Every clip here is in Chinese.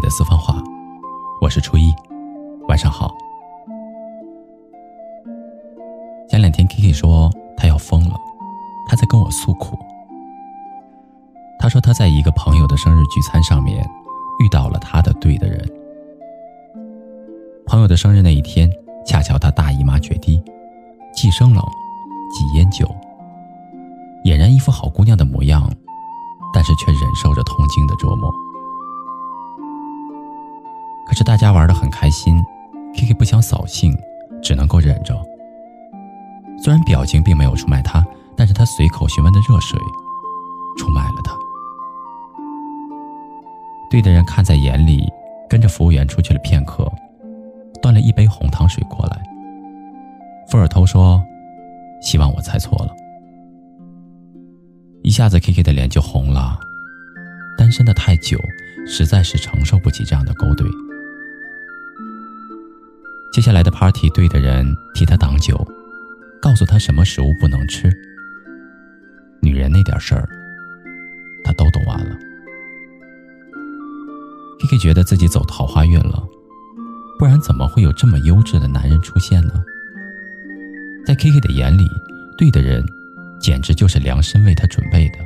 的私房话，我是初一，晚上好。前两天 Kiki 说他要疯了，他在跟我诉苦。他说他在一个朋友的生日聚餐上面遇到了他的对的人。朋友的生日那一天，恰巧他大姨妈决堤，既生冷，既烟酒，俨然一副好姑娘的模样，但是却忍受着痛经的折磨。可是大家玩得很开心，Kiki 不想扫兴，只能够忍着。虽然表情并没有出卖他，但是他随口询问的热水，出卖了他。对的人看在眼里，跟着服务员出去了片刻，端了一杯红糖水过来。富尔偷说：“希望我猜错了。”一下子 Kiki 的脸就红了，单身的太久，实在是承受不起这样的勾兑。接下来的 party，对的人替他挡酒，告诉他什么食物不能吃。女人那点事儿，他都懂完了。Kiki 觉得自己走桃花运了，不然怎么会有这么优质的男人出现呢？在 Kiki 的眼里，对的人简直就是量身为他准备的。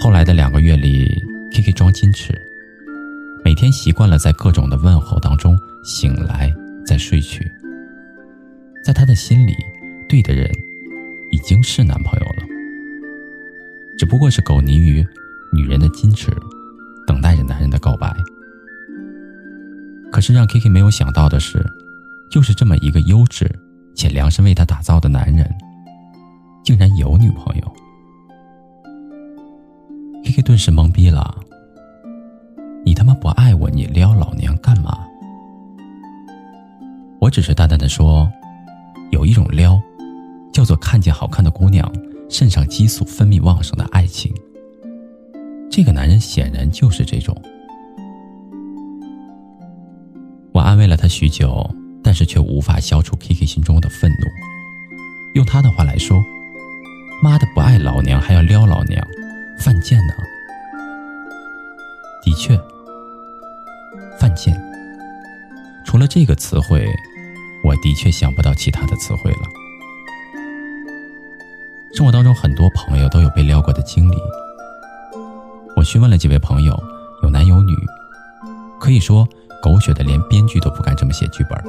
后来的两个月里，Kiki 装矜持。每天习惯了在各种的问候当中醒来再睡去，在他的心里，对的人已经是男朋友了，只不过是苟泥于女人的矜持，等待着男人的告白。可是让 Kiki 没有想到的是，就是这么一个优质且量身为他打造的男人，竟然有女朋友。Kiki 顿时懵逼了。你他妈不爱我，你撩老娘干嘛？我只是淡淡的说，有一种撩，叫做看见好看的姑娘，肾上激素分泌旺盛的爱情。这个男人显然就是这种。我安慰了他许久，但是却无法消除 Kiki 心中的愤怒。用他的话来说，妈的不爱老娘还要撩老娘，犯贱呢。的确。犯贱。除了这个词汇，我的确想不到其他的词汇了。生活当中很多朋友都有被撩过的经历。我询问了几位朋友，有男有女，可以说狗血的连编剧都不敢这么写剧本。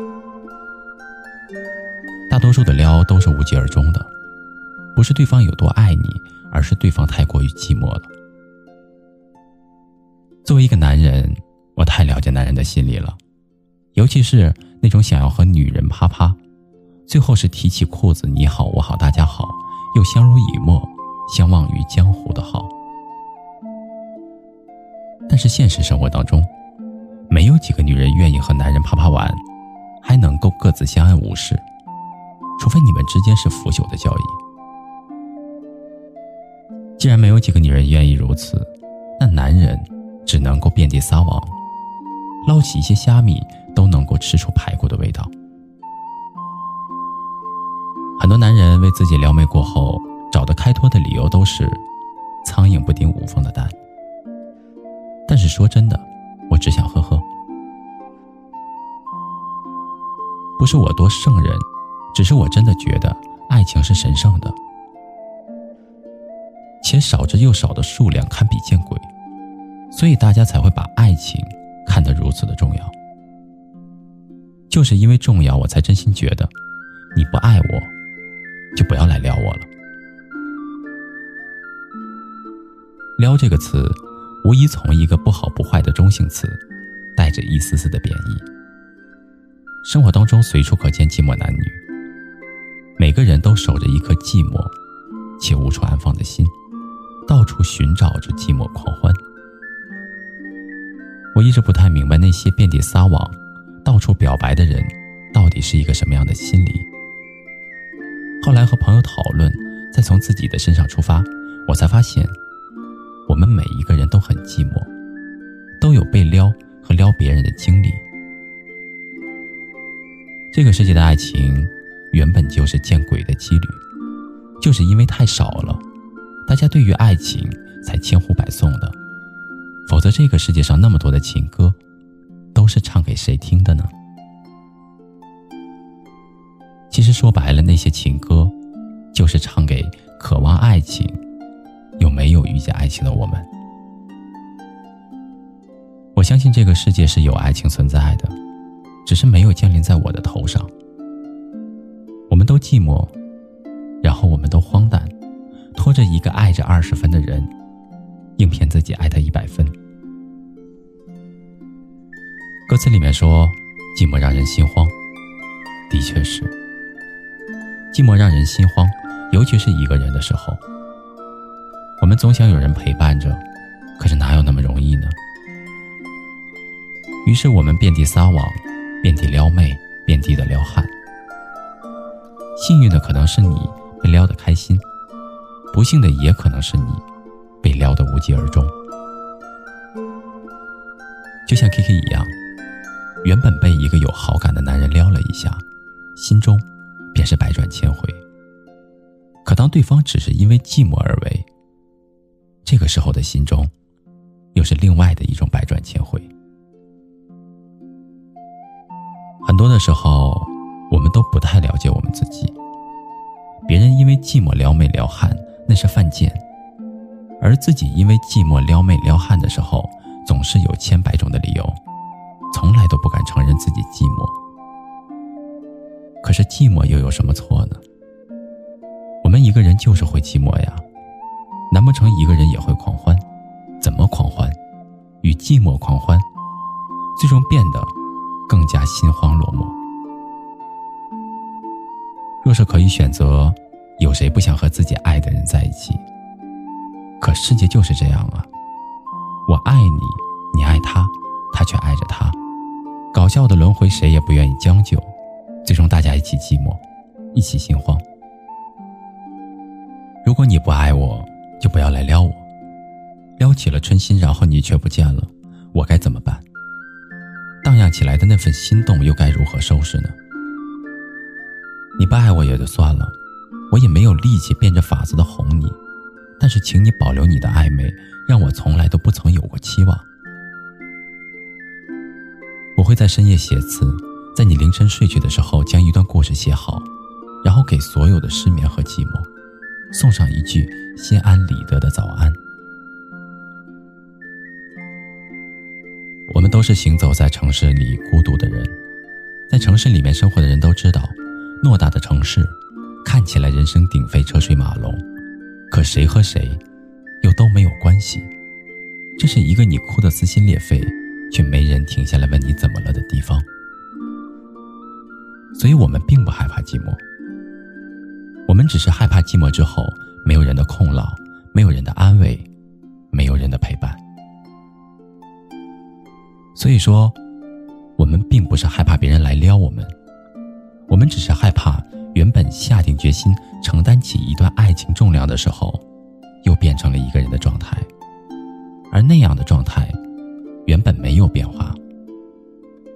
大多数的撩都是无疾而终的，不是对方有多爱你，而是对方太过于寂寞了。作为一个男人。我太了解男人的心理了，尤其是那种想要和女人啪啪，最后是提起裤子你好我好大家好，又相濡以沫，相忘于江湖的好。但是现实生活当中，没有几个女人愿意和男人啪啪完，还能够各自相安无事，除非你们之间是腐朽的交易。既然没有几个女人愿意如此，那男人只能够遍地撒网。捞起一些虾米都能够吃出排骨的味道。很多男人为自己撩妹过后找的开脱的理由都是“苍蝇不叮无缝的蛋”。但是说真的，我只想呵呵。不是我多圣人，只是我真的觉得爱情是神圣的，且少之又少的数量堪比见鬼，所以大家才会把爱情。看得如此的重要，就是因为重要，我才真心觉得，你不爱我，就不要来撩我了。撩这个词，无疑从一个不好不坏的中性词，带着一丝丝的贬义。生活当中随处可见寂寞男女，每个人都守着一颗寂寞且无处安放的心，到处寻找着寂寞狂欢。我一直不太明白那些遍地撒网、到处表白的人，到底是一个什么样的心理。后来和朋友讨论，再从自己的身上出发，我才发现，我们每一个人都很寂寞，都有被撩和撩别人的经历。这个世界的爱情，原本就是见鬼的几率，就是因为太少了，大家对于爱情才千呼百送的。否则，这个世界上那么多的情歌，都是唱给谁听的呢？其实说白了，那些情歌，就是唱给渴望爱情又没有遇见爱情的我们。我相信这个世界是有爱情存在的，只是没有降临在我的头上。我们都寂寞，然后我们都荒诞，拖着一个爱着二十分的人，硬骗自己爱他一百分。歌词里面说：“寂寞让人心慌。”的确是，寂寞让人心慌，尤其是一个人的时候。我们总想有人陪伴着，可是哪有那么容易呢？于是我们遍地撒网，遍地撩妹，遍地的撩汉。幸运的可能是你被撩得开心，不幸的也可能是你被撩得无疾而终。就像 K K 一样，原本被一个有好感的男人撩了一下，心中便是百转千回。可当对方只是因为寂寞而为，这个时候的心中，又是另外的一种百转千回。很多的时候，我们都不太了解我们自己。别人因为寂寞撩妹撩汉，那是犯贱；而自己因为寂寞撩妹撩汉的时候，总是有千百种的理由，从来都不敢承认自己寂寞。可是寂寞又有什么错呢？我们一个人就是会寂寞呀，难不成一个人也会狂欢？怎么狂欢？与寂寞狂欢，最终变得……更加心慌落寞。若是可以选择，有谁不想和自己爱的人在一起？可世界就是这样啊！我爱你，你爱他，他却爱着他，搞笑的轮回，谁也不愿意将就，最终大家一起寂寞，一起心慌。如果你不爱我，就不要来撩我。撩起了春心，然后你却不见了，我该怎么办？荡漾起来的那份心动又该如何收拾呢？你不爱我也就算了，我也没有力气变着法子的哄你，但是请你保留你的暧昧，让我从来都不曾有过期望。我会在深夜写词，在你凌晨睡去的时候将一段故事写好，然后给所有的失眠和寂寞，送上一句心安理得的早安。我们都是行走在城市里孤独的人，在城市里面生活的人都知道，偌大的城市看起来人声鼎沸、车水马龙，可谁和谁又都没有关系。这是一个你哭得撕心裂肺，却没人停下来问你怎么了的地方。所以我们并不害怕寂寞，我们只是害怕寂寞之后没有人的空劳，没有人的安慰，没有人的陪伴。所以说，我们并不是害怕别人来撩我们，我们只是害怕下定决心承担起一段爱情重量的时候，又变成了一个人的状态，而那样的状态，原本没有变化，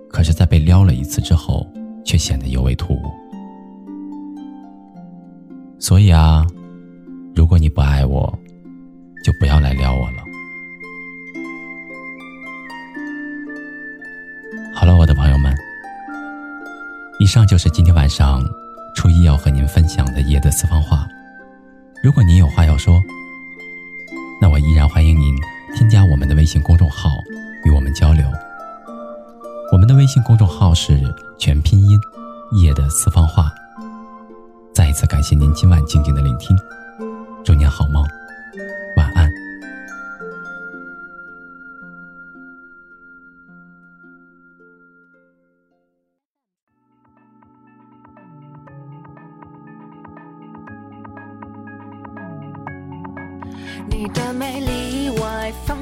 可是，在被撩了一次之后，却显得尤为突兀。所以啊，如果你不爱我，就不要来撩我了。好了，我的朋友们，以上就是今天晚上初一要和您分享的夜的私房话。如果您有话要说，那我依然欢迎您添加我们的微信公众号与我们交流。我们的微信公众号是全拼音“夜的私房话”。再一次感谢您今晚静静的聆听，祝您好梦。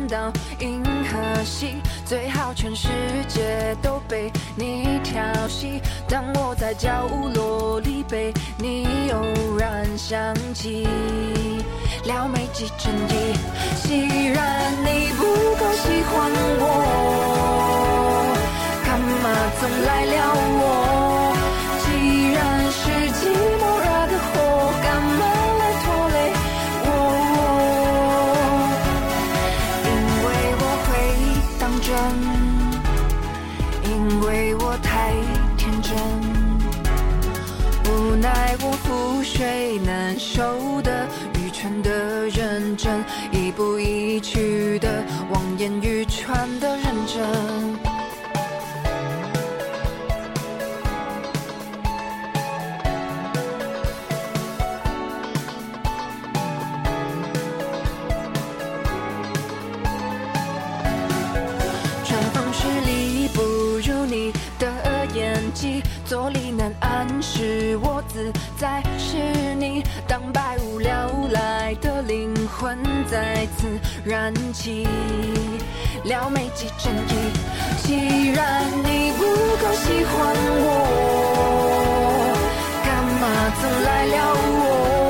到银河系，最好全世界都被你调戏。当我在角落里被你悠然想起，撩妹几成绩？既然你不够喜欢我，干嘛总来撩我？在，是你当百无聊赖的灵魂再次燃起，撩眉即正义。既然你不够喜欢我，干嘛总来撩我？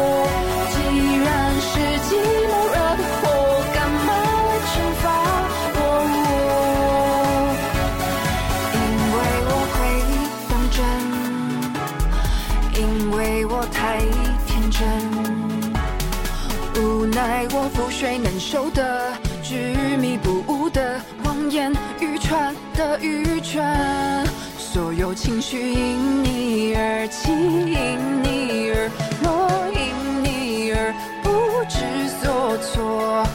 我太天真，无奈我覆水难收的执迷不悟的谎言，愚蠢的愚蠢，所有情绪因你而起，因你而落，因你而不知所措，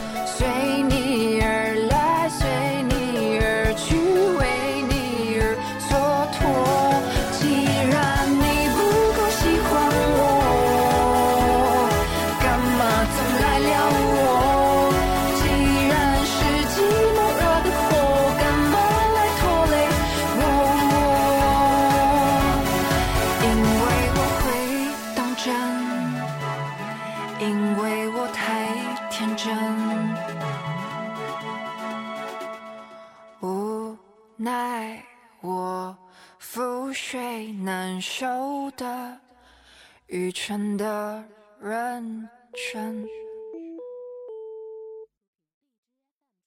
的愚蠢的认真。